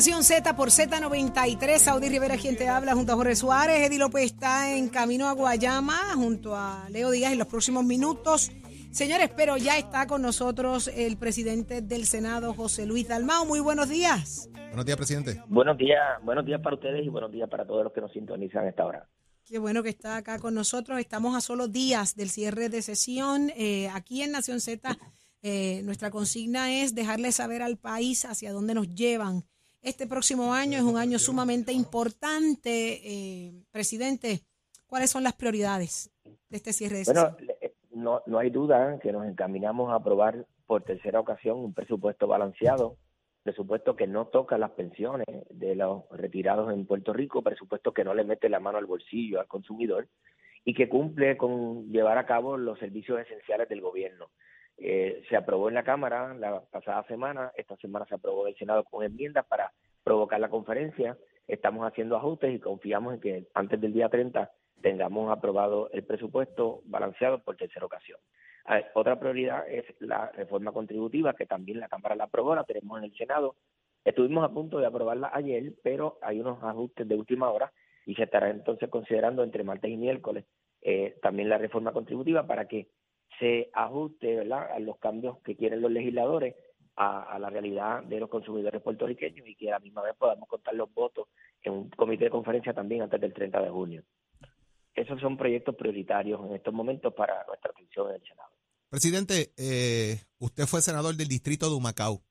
Nación Z por Z93. Saudi Rivera quien te habla junto a Jorge Suárez. Eddie López está en camino a Guayama junto a Leo Díaz en los próximos minutos. Señores, pero ya está con nosotros el presidente del Senado, José Luis Dalmao. Muy buenos días. Buenos días, presidente. Buenos días, buenos días para ustedes y buenos días para todos los que nos sintonizan a esta hora. Qué bueno que está acá con nosotros. Estamos a solo días del cierre de sesión. Eh, aquí en Nación Z, eh, nuestra consigna es dejarle saber al país hacia dónde nos llevan. Este próximo año es un año sumamente importante. Eh, presidente, ¿cuáles son las prioridades de este cierre de Bueno, sesión? le- no, no hay duda que nos encaminamos a aprobar por tercera ocasión un presupuesto balanceado, presupuesto que no toca las pensiones de los retirados en Puerto Rico, presupuesto que no le mete la mano al bolsillo al consumidor y que cumple con llevar a cabo los servicios esenciales del gobierno. Eh, se aprobó en la Cámara la pasada semana, esta semana se aprobó en el Senado con enmiendas para provocar la conferencia. Estamos haciendo ajustes y confiamos en que antes del día 30 tengamos aprobado el presupuesto balanceado por tercera ocasión. Ver, otra prioridad es la reforma contributiva, que también la Cámara la aprobó, la tenemos en el Senado. Estuvimos a punto de aprobarla ayer, pero hay unos ajustes de última hora y se estará entonces considerando entre martes y miércoles eh, también la reforma contributiva para que se ajuste ¿verdad? a los cambios que quieren los legisladores a, a la realidad de los consumidores puertorriqueños y que a la misma vez podamos contar los votos en un comité de conferencia también antes del 30 de junio. Esos son proyectos prioritarios en estos momentos para nuestra atención en el Senado. Presidente, eh, usted fue senador del distrito de Humacao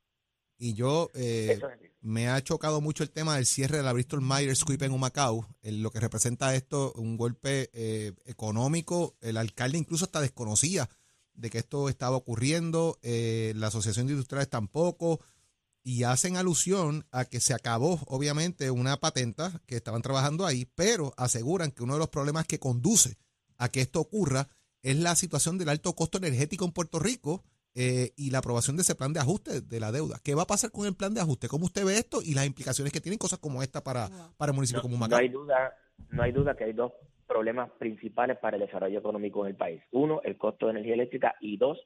y yo eh, es. me ha chocado mucho el tema del cierre de la Bristol Myers Squibb en Humacao, en lo que representa esto un golpe eh, económico. El alcalde incluso está desconocía de que esto estaba ocurriendo, eh, la Asociación de Industriales tampoco, y hacen alusión a que se acabó, obviamente, una patenta que estaban trabajando ahí, pero aseguran que uno de los problemas que conduce a que esto ocurra es la situación del alto costo energético en Puerto Rico eh, y la aprobación de ese plan de ajuste de la deuda. ¿Qué va a pasar con el plan de ajuste? ¿Cómo usted ve esto y las implicaciones que tienen cosas como esta para, para el municipio No, como no Humacao? hay duda, no hay duda que hay dos problemas principales para el desarrollo económico en el país. Uno, el costo de energía eléctrica y dos,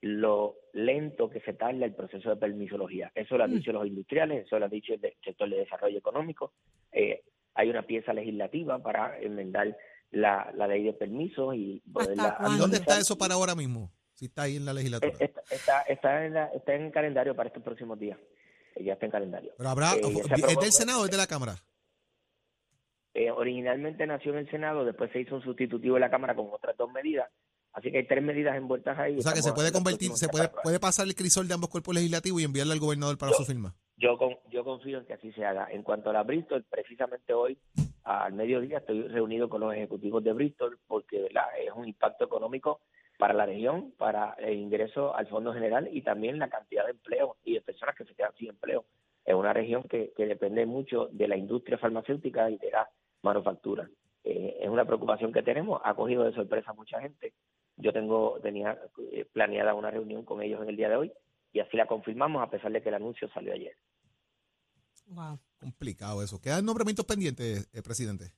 lo lento que se tarda el proceso de permisología. Eso lo han dicho los industriales, eso lo ha dicho el de- sector de desarrollo económico. Eh, hay una pieza legislativa para enmendar la, la ley de permisos y poderla ¿Hasta cuándo? ¿Y dónde está eso para ahora mismo? Si está ahí en la legislatura. Eh, Está, está, está en la- está en calendario para estos próximos días. Eh, Ya está en calendario. Pero habrá, Eh, ¿es del Senado o es de la Cámara? Eh, originalmente nació en el Senado, después se hizo un sustitutivo en la Cámara con otras dos medidas. Así que hay tres medidas envueltas ahí. O sea que se puede convertir, se puede, puede pasar el crisol de ambos cuerpos legislativos y enviarle al gobernador para Yo- su firma. Yo, con- yo confío en que así se haga. En cuanto a la Bristol, precisamente hoy al mediodía estoy reunido con los ejecutivos de Bristol porque ¿verdad? es un impacto económico para la región, para el ingreso al Fondo General y también la cantidad de empleo y de personas que se quedan sin empleo. Es una región que, que depende mucho de la industria farmacéutica y de la manufactura. Eh, es una preocupación que tenemos, ha cogido de sorpresa a mucha gente. Yo tengo tenía eh, planeada una reunión con ellos en el día de hoy y así la confirmamos a pesar de que el anuncio salió ayer. Wow. Complicado eso. ¿Quedan nombramientos pendientes, eh, presidente?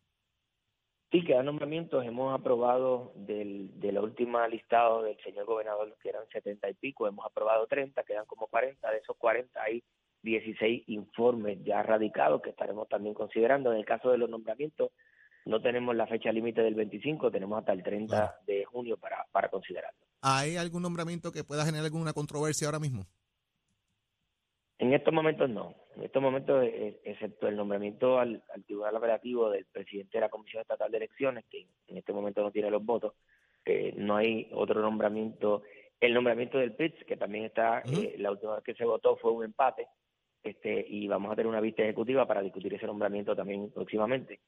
Sí, quedan nombramientos. Hemos aprobado del, de la última listado del señor gobernador, que eran 70 y pico, hemos aprobado 30, quedan como 40. De esos 40 hay 16 informes ya radicados que estaremos también considerando. En el caso de los nombramientos, no tenemos la fecha límite del 25, tenemos hasta el 30 Claro. de junio para, para considerarlo. ¿Hay algún nombramiento que pueda generar alguna controversia ahora mismo? En estos momentos no. En estos momentos, eh, excepto el nombramiento al, al Tribunal Operativo del presidente de la Comisión Estatal de Elecciones, que en este momento no tiene los votos, eh, no hay otro nombramiento. El nombramiento del PITS, que también está, eh, la última vez que se votó fue un empate, este y vamos a tener una vista ejecutiva para discutir ese nombramiento también próximamente.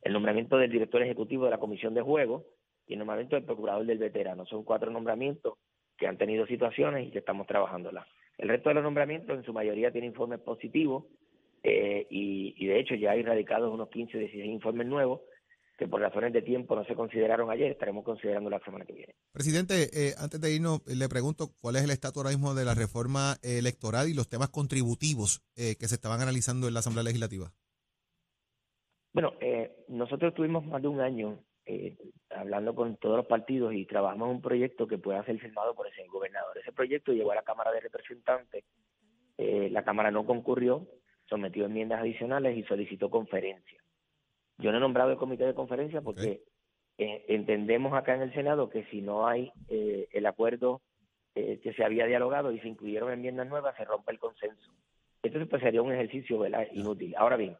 El nombramiento del director ejecutivo de la Comisión de Juegos y el nombramiento del procurador del veterano. Son cuatro nombramientos que han tenido situaciones y que estamos trabajándolas. El resto de los nombramientos en su mayoría tiene informes positivos eh, y, y de hecho ya hay radicados unos 15 o 16 informes nuevos que por razones de tiempo no se consideraron ayer, estaremos considerando la semana que viene. Presidente, eh, antes de irnos, le pregunto cuál es el estatus ahora mismo de la reforma electoral y los temas contributivos eh, que se estaban analizando en la Asamblea Legislativa. Bueno, eh, nosotros tuvimos más de un año eh, hablando con todos los partidos y trabajamos en un proyecto que pueda ser firmado por ese gobernador. Ese proyecto llegó a la Cámara de Representantes, eh, la Cámara no concurrió, sometió enmiendas adicionales y solicitó conferencia. Yo no he nombrado el comité de conferencia porque eh, entendemos acá en el Senado que si no hay eh, el acuerdo eh, que se había dialogado y se incluyeron enmiendas nuevas, se rompe el consenso. Entonces, pues sería un ejercicio ¿verdad? inútil. Ahora bien,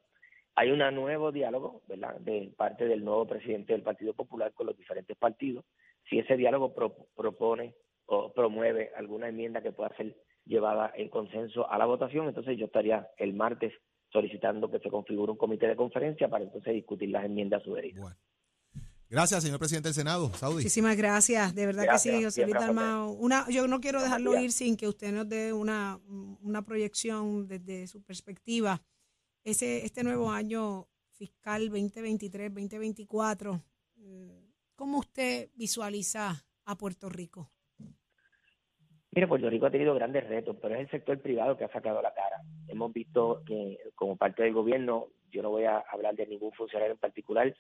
hay un nuevo diálogo, ¿verdad?, de parte del nuevo presidente del Partido Popular con los diferentes partidos. Si ese diálogo pro- propone o promueve alguna enmienda que pueda ser llevada en consenso a la votación, entonces yo estaría el martes solicitando que se configure un comité de conferencia para entonces discutir las enmiendas sugeridas. Bueno. Gracias, señor presidente del Senado, Saudi. Muchísimas gracias, de verdad Gracias, que sí, José Luis. Una, yo no quiero dejarlo ir sin que usted nos dé una, una proyección desde su perspectiva. Ese, este nuevo año fiscal 2023-2024, mm, ¿cómo usted visualiza a Puerto Rico? Mira, Puerto Rico ha tenido grandes retos, pero es el sector privado que ha sacado la cara. Hemos visto que como parte del gobierno, yo no voy a hablar de ningún funcionario en particular,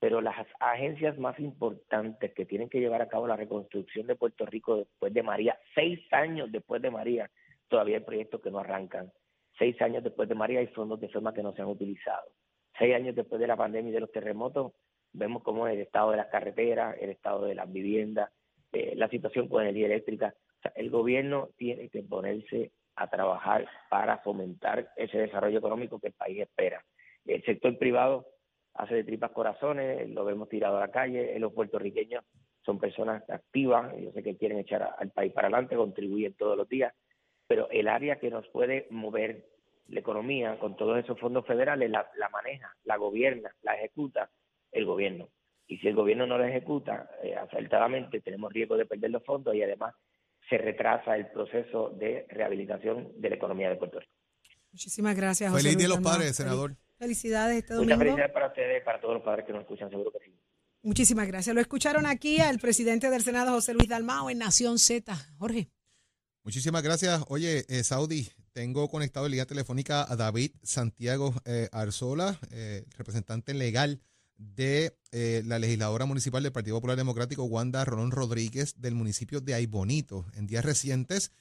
pero las agencias más importantes que tienen que llevar a cabo la reconstrucción de Puerto Rico después de María, seis años después de María, todavía hay proyectos que no arrancan. Seis años después de María hay fondos de FEMA que no se han utilizado. Seis años después de la pandemia y de los terremotos, vemos cómo el estado de las carreteras, el estado de las viviendas, eh, la situación con energía eléctrica. El gobierno tiene que ponerse a trabajar para fomentar ese desarrollo económico que el país espera. El sector privado hace de tripas corazones, lo vemos tirado a la calle, eh, los puertorriqueños son personas activas, yo sé que quieren echar al país para adelante, contribuyen todos los días, pero el área que nos puede mover la economía con todos esos fondos federales la, la maneja, la gobierna, la ejecuta el gobierno. Y si el gobierno no la ejecuta eh, acertadamente, tenemos riesgo de perder los fondos y además se retrasa el proceso de rehabilitación de la economía de Puerto Rico. Muchísimas gracias, José Feliz Luis Día de los. Padres, senador. Felicidades este Muchas domingo. felicidades para ustedes, para todos los padres que nos escuchan, seguro que sí. Muchísimas gracias. Lo escucharon aquí al presidente del Senado, José Luis Dalmao, en Nación Z. Jorge. Muchísimas gracias. Oye, eh, Saudi, tengo conectado en línea telefónica a David Santiago eh, Arzola, eh, representante legal de eh, la legisladora municipal del Partido Popular Democrático, Wanda Rolón Rodríguez, del municipio de Aybonito. En días recientes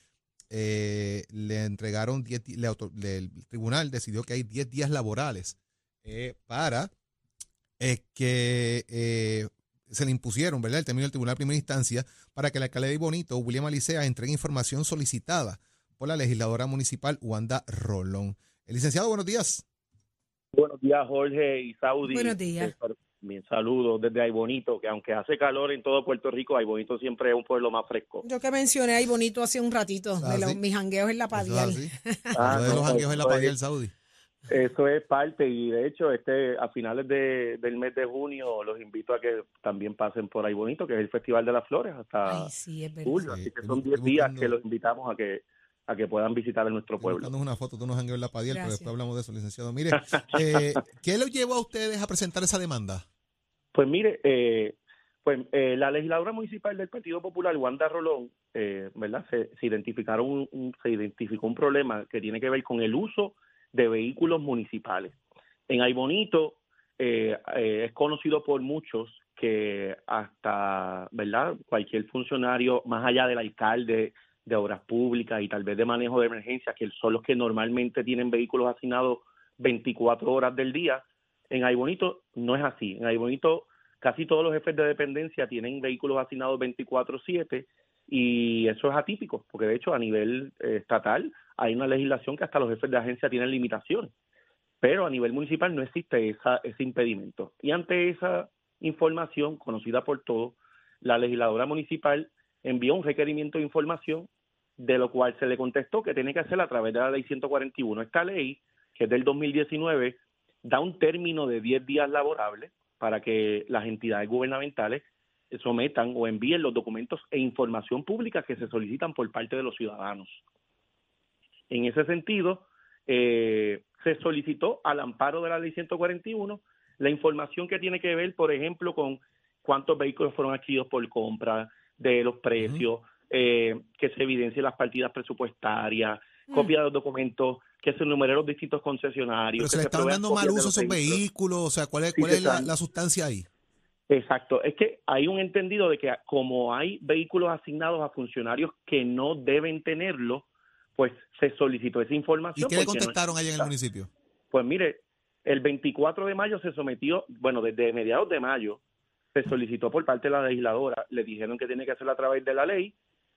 eh, le entregaron 10, di- le auto- le- el tribunal decidió que hay 10 días laborales eh, para eh, que se le impusieron, ¿verdad? El término del tribunal de primera instancia para que el alcalde de Bonito, William Alicea, entregue información solicitada por la legisladora municipal Wanda Rolón. El licenciado, buenos días. Buenos días, Jorge y Saudi. Buenos días. Bien, saludos desde Aybonito, que aunque hace calor en todo Puerto Rico, Aybonito siempre es un pueblo más fresco. Yo que mencioné ahí bonito hace un ratito, Ah, de los, sí. mis jangueos en la Padial. Ah, Lo de no, los jangueos en la eso es- Padial Saudi. Eso es parte y de hecho este a finales de, del mes de junio los invito a que también pasen por Aybonito, que es el Festival de las Flores, hasta Ay, sí, es verdad. julio. Sí, Así que son bu- 10 estoy días que los invitamos a que a que puedan visitar en nuestro pueblo. una foto de unos en la Padial, pero después hablamos de eso, licenciado. Mire, eh, ¿qué lo llevó a ustedes a presentar esa demanda? Pues mire, eh, pues eh, la legisladora municipal del Partido Popular, Wanda Rolón, eh, ¿verdad? Se, se identificaron un, un- se identificó un problema que tiene que ver con el uso de vehículos municipales. En Aybonito eh, eh, es conocido por muchos que hasta, ¿verdad? Cualquier funcionario, más allá del alcalde de obras públicas y tal vez de manejo de emergencias, que son los que normalmente tienen vehículos asignados 24 horas del día, en Aybonito no es así. En Aybonito casi todos los jefes de dependencia tienen vehículos asignados 24/7 y eso es atípico, porque de hecho a nivel eh, estatal hay una legislación que hasta los jefes de agencia tienen limitaciones, pero a nivel municipal no existe esa, ese impedimento. Y ante esa información conocida por todos, la legisladora municipal envió un requerimiento de información de lo cual se le contestó que tiene que hacer a través de la ley 141. Esta ley, que es del 2019, da un término de 10 días laborables para que las entidades gubernamentales sometan o envíen los documentos e información pública que se solicitan por parte de los ciudadanos. En ese sentido, eh, se solicitó al amparo de la ley 141 la información que tiene que ver, por ejemplo, con cuántos vehículos fueron adquiridos por compra, de los precios, eh, que se evidencien las partidas presupuestarias, Mm. copia de los documentos, que se enumeren los distintos concesionarios. Pero se le está provean dando mal uso a esos vehículos, o sea, ¿cuál es, Sí, cuál se es la, están- la sustancia ahí? Exacto, es que hay un entendido de que como hay vehículos asignados a funcionarios que no deben tenerlo, pues se solicitó esa ¿Y información. qué le porque no contestaron allá en el municipio? Pues mire, el 24 de mayo se sometió, bueno, desde mediados de mayo se solicitó por parte de la legisladora, le dijeron que tiene que hacerlo a través de la ley,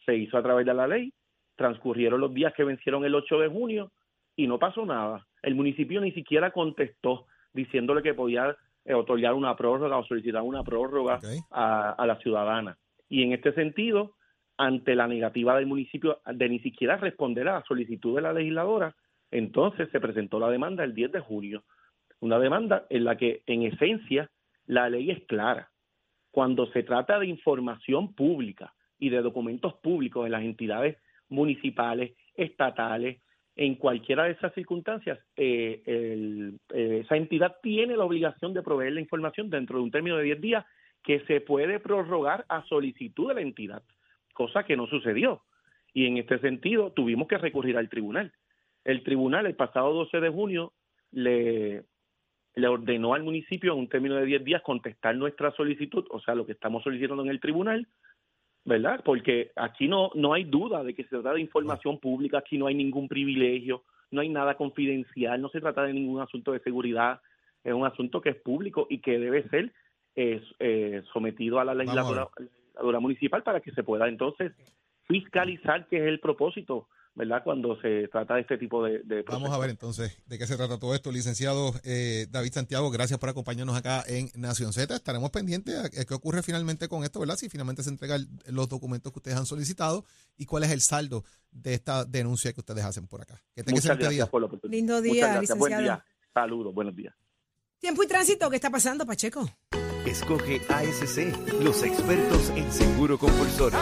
se hizo a través de la ley, transcurrieron los días que vencieron el 8 de junio y no pasó nada. El municipio ni siquiera contestó diciéndole que podía eh, otorgar una prórroga o solicitar una prórroga a, a la ciudadana. Y en este sentido, ante la negativa del municipio de ni siquiera responder a la solicitud de la legisladora, entonces se presentó la demanda el 10 de junio. Una demanda en la que, en esencia, la ley es clara. Cuando se trata de información pública y de documentos públicos en las entidades municipales, estatales, en cualquiera de esas circunstancias, eh, eh, esa entidad tiene la obligación de proveer la información dentro de un término de 10 días que se puede prorrogar a solicitud de la entidad, cosa que no sucedió. Y en este sentido tuvimos que recurrir al tribunal. El tribunal el pasado 12 de junio le, le ordenó al municipio en un término de 10 días contestar nuestra solicitud, o sea, lo que estamos solicitando en el tribunal, ¿verdad? Porque aquí no, no hay duda de que se trata de información pública, aquí no hay ningún privilegio, no hay nada confidencial, no se trata de ningún asunto de seguridad, es un asunto que es público y que debe ser eh, eh, sometido a la Vamos a legisladora municipal para que se pueda entonces fiscalizar, que es el propósito, ¿verdad? Cuando se trata de este tipo de, de Vamos a ver entonces de qué se trata todo esto. Licenciado eh, David Santiago, gracias por acompañarnos acá en Nación Z. Estaremos pendientes a, a qué ocurre finalmente con esto, ¿verdad? Si finalmente se entregan los documentos que ustedes han solicitado y cuál es el saldo de esta denuncia que ustedes hacen por acá. Que tenga Muchas excelente gracias día. por la oportunidad. Lindo día. Buen día. Saludos, buenos días. Tiempo y tránsito, ¿qué está pasando, Pacheco? Escoge ASC, los expertos en seguro compulsorio.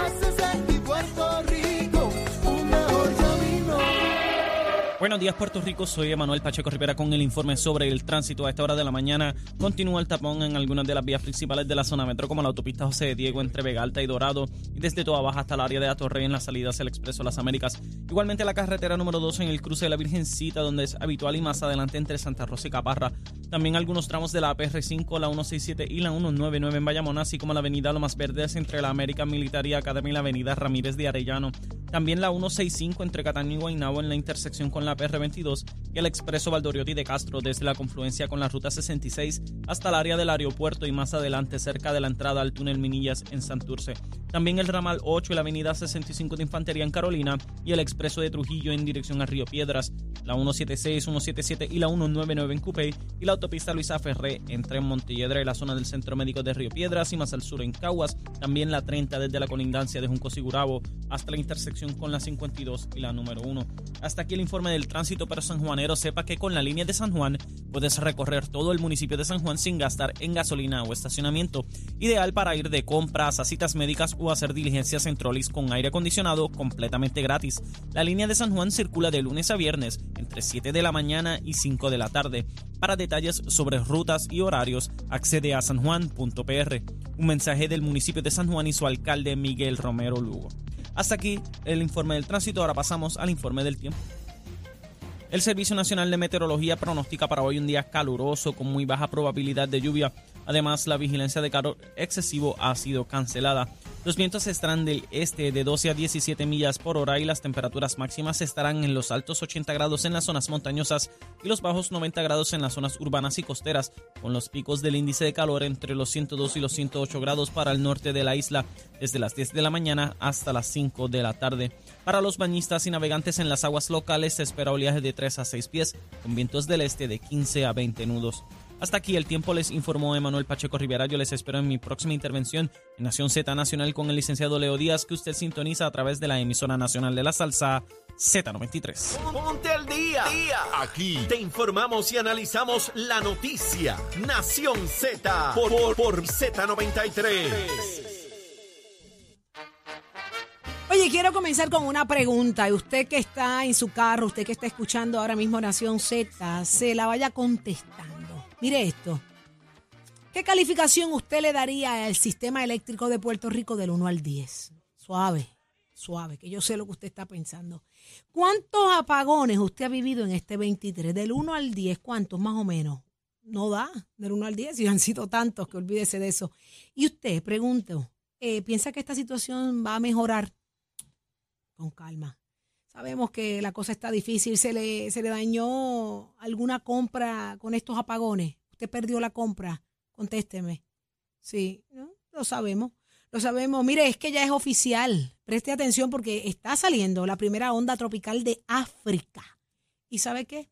Buenos días Puerto Rico, soy Emanuel Pacheco Rivera con el informe sobre el tránsito a esta hora de la mañana. Continúa el tapón en algunas de las vías principales de la zona metro como la autopista José Diego entre Vega Alta y Dorado y desde Toa Baja hasta el área de Atorrey en las salidas del Expreso Las Américas. Igualmente la carretera número 2 en el cruce de la Virgencita donde es habitual y más adelante entre Santa Rosa y Caparra. También algunos tramos de la APR5, la 167 y la 199 en Bayamón, así como la avenida Lomas Verdes entre la American Military Academy y la avenida Ramírez de Arellano. También la 165 entre Cataño y Guaynabo en la intersección con la PR22 y el expreso Valdoriotti de Castro desde la confluencia con la ruta 66 hasta el área del aeropuerto y más adelante cerca de la entrada al túnel Minillas en Santurce. También el ramal 8 y la avenida 65 de Infantería en Carolina y el expreso de Trujillo en dirección a Río Piedras, la 176, 177 y la 199 en Cupey y la autopista Luisa Ferré entre Montelledra y la zona del Centro Médico de Río Piedras y más al sur en Caguas, también la 30 desde la colindancia de Junco Sigurabo hasta la intersección con la 52 y la número 1. Hasta aquí el informe del tránsito para San Juanero. Sepa que con la línea de San Juan puedes recorrer todo el municipio de San Juan sin gastar en gasolina o estacionamiento. Ideal para ir de compras a citas médicas o hacer diligencias en trolis con aire acondicionado completamente gratis. La línea de San Juan circula de lunes a viernes entre 7 de la mañana y 5 de la tarde. Para detalles sobre rutas y horarios, accede a sanjuan.pr. Un mensaje del municipio de San Juan y su alcalde Miguel Romero Lugo. Hasta aquí el informe del tránsito, ahora pasamos al informe del tiempo. El Servicio Nacional de Meteorología pronostica para hoy un día caluroso con muy baja probabilidad de lluvia. Además, la vigilancia de calor excesivo ha sido cancelada. Los vientos estarán del este de 12 a 17 millas por hora y las temperaturas máximas estarán en los altos 80 grados en las zonas montañosas y los bajos 90 grados en las zonas urbanas y costeras, con los picos del índice de calor entre los 102 y los 108 grados para el norte de la isla, desde las 10 de la mañana hasta las 5 de la tarde. Para los bañistas y navegantes en las aguas locales se espera oleaje de 3 a 6 pies, con vientos del este de 15 a 20 nudos. Hasta aquí el tiempo les informó Emanuel Pacheco Rivera. Yo les espero en mi próxima intervención en Nación Z Nacional con el licenciado Leo Díaz, que usted sintoniza a través de la emisora nacional de la salsa Z93. Ponte al día. Aquí te informamos y analizamos la noticia. Nación Z por, por, por Z93. Mire, quiero comenzar con una pregunta. Y usted que está en su carro, usted que está escuchando ahora mismo Nación Z, se la vaya contestando. Mire esto. ¿Qué calificación usted le daría al sistema eléctrico de Puerto Rico del 1 al 10? Suave, suave, que yo sé lo que usted está pensando. ¿Cuántos apagones usted ha vivido en este 23? Del 1 al 10, ¿cuántos más o menos? No da, del 1 al 10, y han sido tantos que olvídese de eso. Y usted, pregunto, eh, ¿piensa que esta situación va a mejorar? Con calma. Sabemos que la cosa está difícil. ¿Se le, se le dañó alguna compra con estos apagones? ¿Usted perdió la compra? Contésteme. Sí, ¿no? lo sabemos. Lo sabemos. Mire, es que ya es oficial. Preste atención porque está saliendo la primera onda tropical de África. ¿Y sabe qué?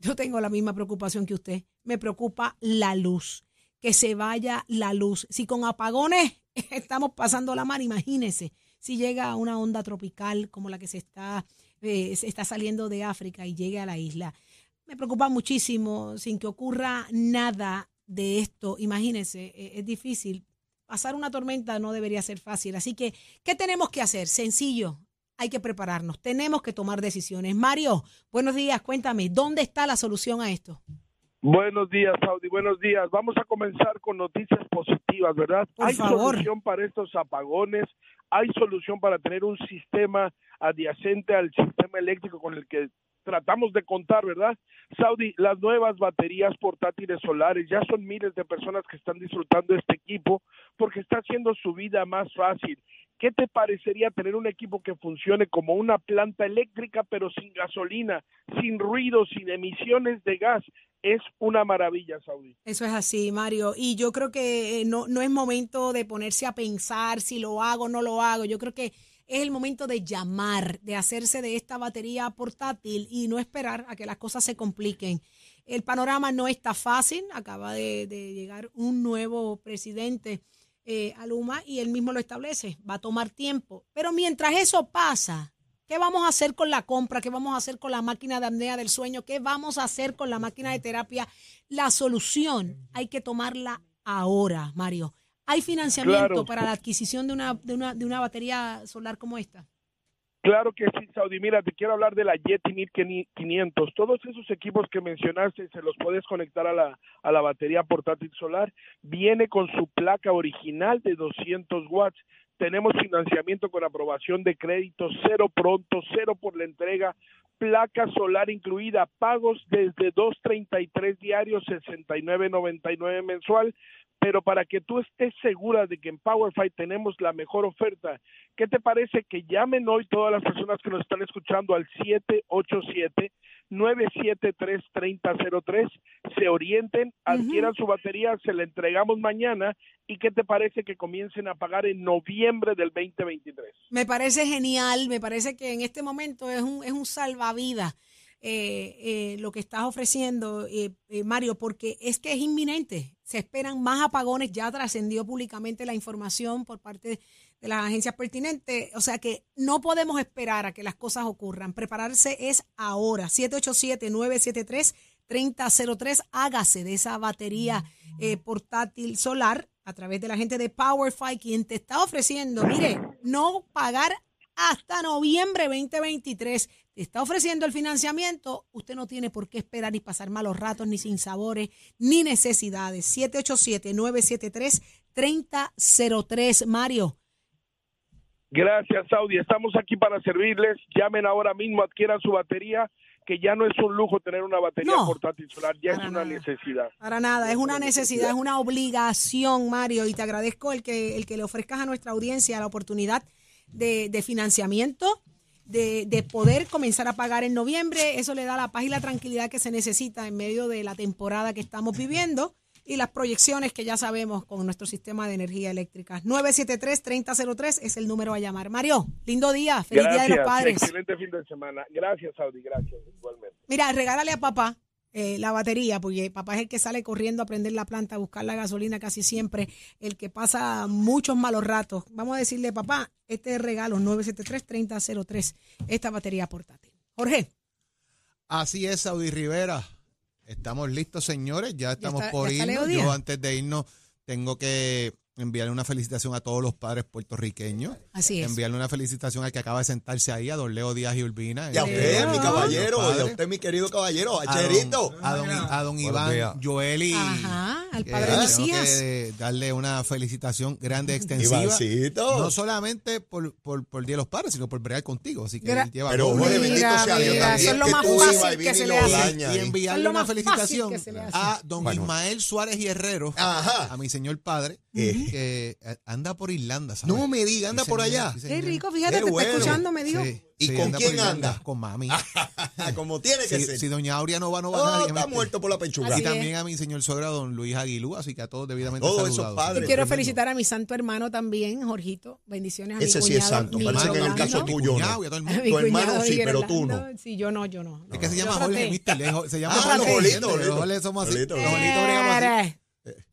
Yo tengo la misma preocupación que usted. Me preocupa la luz. Que se vaya la luz. Si con apagones estamos pasando la mar, imagínese si llega una onda tropical como la que se está, eh, se está saliendo de África y llegue a la isla. Me preocupa muchísimo sin que ocurra nada de esto. Imagínense, eh, es difícil. Pasar una tormenta no debería ser fácil. Así que, ¿qué tenemos que hacer? Sencillo. Hay que prepararnos. Tenemos que tomar decisiones. Mario, buenos días. Cuéntame, ¿dónde está la solución a esto? Buenos días, Saudi. Buenos días. Vamos a comenzar con noticias positivas, ¿verdad? Por hay favor. solución para estos apagones, hay solución para tener un sistema adyacente al sistema eléctrico con el que tratamos de contar, ¿verdad? Saudi, las nuevas baterías portátiles solares, ya son miles de personas que están disfrutando este equipo porque está haciendo su vida más fácil. ¿Qué te parecería tener un equipo que funcione como una planta eléctrica pero sin gasolina, sin ruido, sin emisiones de gas? Es una maravilla, Saudi. Eso es así, Mario. Y yo creo que eh, no, no es momento de ponerse a pensar si lo hago o no lo hago. Yo creo que es el momento de llamar, de hacerse de esta batería portátil y no esperar a que las cosas se compliquen. El panorama no está fácil. Acaba de, de llegar un nuevo presidente eh, a Luma y él mismo lo establece. Va a tomar tiempo. Pero mientras eso pasa, ¿qué vamos a hacer con la compra? ¿Qué vamos a hacer con la máquina de apnea del sueño? ¿Qué vamos a hacer con la máquina de terapia? La solución hay que tomarla ahora, Mario. ¿Hay financiamiento Claro. para la adquisición de una, de, una, de una batería solar como esta? Claro que sí, Saudi. Mira, te quiero hablar de la Yeti 1500. Todos esos equipos que mencionaste se los puedes conectar a la, a la batería portátil solar. Viene con su placa original de 200 watts. Tenemos financiamiento con aprobación de crédito, cero pronto, cero por la entrega, placa solar incluida, pagos desde 2.33 diarios, 69.99 mensual. Pero para que tú estés segura de que en PowerFi tenemos la mejor oferta, ¿qué te parece que llamen hoy todas las personas que nos están escuchando al 787-973-3003, se orienten, adquieran su batería, se la entregamos mañana. Y qué te parece que comiencen a pagar en noviembre del 2023? Me parece genial, me parece que en este momento es un, es un salvavidas eh, eh, lo que estás ofreciendo, eh, eh, Mario, porque es que es inminente. Se esperan más apagones, ya trascendió públicamente la información por parte de las agencias pertinentes, o sea que no podemos esperar a que las cosas ocurran. Prepararse es ahora. 787-973-3003, hágase de esa batería eh, portátil solar a través de la gente de PowerFi, quien te está ofreciendo, mire, no pagar hasta noviembre 2023. Está ofreciendo el financiamiento, usted no tiene por qué esperar ni pasar malos ratos, ni sin sabores, ni necesidades. 787-973-3003. Mario, Gracias, Saudi. Estamos aquí para servirles. Llamen ahora mismo, adquieran su batería, que ya no es un lujo tener una batería No. portátil solar, ya es una nada. necesidad. para nada, es una necesidad, es una obligación, Mario, y te agradezco el que, el que le ofrezcas a nuestra audiencia la oportunidad de, de financiamiento, de, de poder comenzar a pagar en noviembre. Eso le da la paz y la tranquilidad que se necesita en medio de la temporada que estamos viviendo y las proyecciones que ya sabemos con nuestro sistema de energía eléctrica. 973-3003 es el número a llamar. Mario, lindo día, feliz Día de los Padres. excelente fin de semana. Gracias, Saudi, gracias, igualmente. Mira, regálale a papá eh, la batería, porque papá es el que sale corriendo a prender la planta, a buscar la gasolina casi siempre, el que pasa muchos malos ratos. Vamos a decirle, papá, este es regalo 973-3003, esta batería portátil. Jorge, Así es, Saudi Rivera. Estamos listos, señores. Ya estamos está- por ya irnos. Yo antes de irnos tengo que enviarle una felicitación a todos los padres puertorriqueños. Así es. Enviarle una felicitación al que acaba de sentarse ahí, a don Leo Díaz y Urbina. Y a eh, usted, mi caballero, y a padres. usted, mi querido caballero, a A don- Cherito. A don, a don Iván, días. Joel y... Ajá, al que padre de mis tengo hijas. Darle una felicitación grande, extensiva. Ivancito. No solamente por, por, por el Día de los Padres, sino por bregar contigo. Así que Gra- él lleva Pero, bendito sea Dios mira, también, eso es lo que más tú fácil que se le lo hace. daña y enviarle una felicitación a don Bueno. Ismael Suárez y Herrero, Ajá. a mi señor padre, Eh. que eh, anda por Irlanda, ¿sabes? No me diga, anda Sí, por allá. sí, Qué rico, fíjate, Qué te bueno. está escuchando, me dijo. Sí, ¿Y sí, con quién anda? Con mami. Como tiene que Si, ser. si doña Aurea no va, no va Oh, nadie. está muerto por la pechuga. Así Y es. también a mi señor suegro, don Luis Aguilú, así que a todos debidamente Todos esos saludados. padres. Y quiero tremendo. felicitar a mi santo hermano también, Jorgito. Bendiciones a Ese mi sí es santo, mi parece que en el caso tuyo no. y a todo el A mundo. mi Tu hermano sí, Miguel pero tú no. Sí, yo no, yo no. Es que se llama. Jorge Se llama Ah, Jorge. Jorge somos así. Jolito.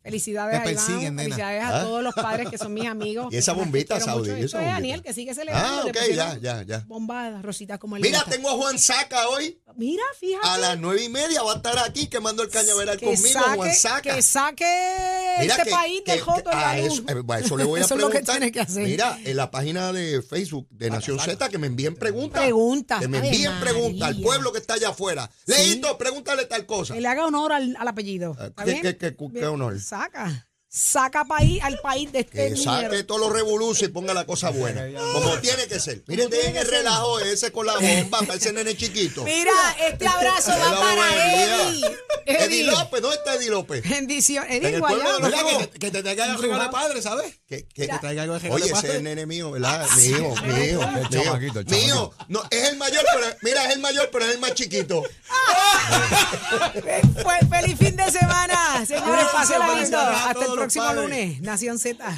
Felicidades Te a Iván, nena. felicidades ¿Ah? a todos los padres que son mis amigos. Y esa bombita. Saudi, Eso esa es bombita. Daniel, que sigue celebrando. Ah, ok, ya, ya, ya. Bombadas, rositas como el Mira, tengo a Juan Saca hoy. Mira, fíjate. A las nueve y media va a estar aquí quemando el cañaveral que conmigo, saque, Juan Saca. Que saque este que- país que- del Joto a eso, eh, a eso le voy a Eso es lo que preguntar. tiene que hacer. Mira, en la página de Facebook de Nación Z que me envíen preguntas. Preguntas. Que me envíen preguntas al pueblo que está allá afuera. Leito, pregúntale tal cosa. Que le haga honor al, al apellido. Ah, ¿Está ¿qué- honor? Saca. Saca país, al país de este Que saque todos los revoluciones y ponga la cosa buena. Como tiene que ser. Miren, dejen el relajo ese con la bomba para ese nene chiquito. Mira, este abrazo va para bobería. Eddie. Eddie López, ¿dónde está Eddie López? Bendición. En Eddie el pueblo de los que, te- que te traiga regalo de padre, ¿sabes? Que, Que te traiga algo de regalo Oye, ese es el nene mío, ¿verdad? Mi hijo, mi hijo. Mío. Mío. No, es el mayor, pero mira, es el mayor, pero es el más chiquito. Fue- Feliz fin de semana. Señores, Ah, pásenla lindo. Hasta el próximo lunes. Nación Z.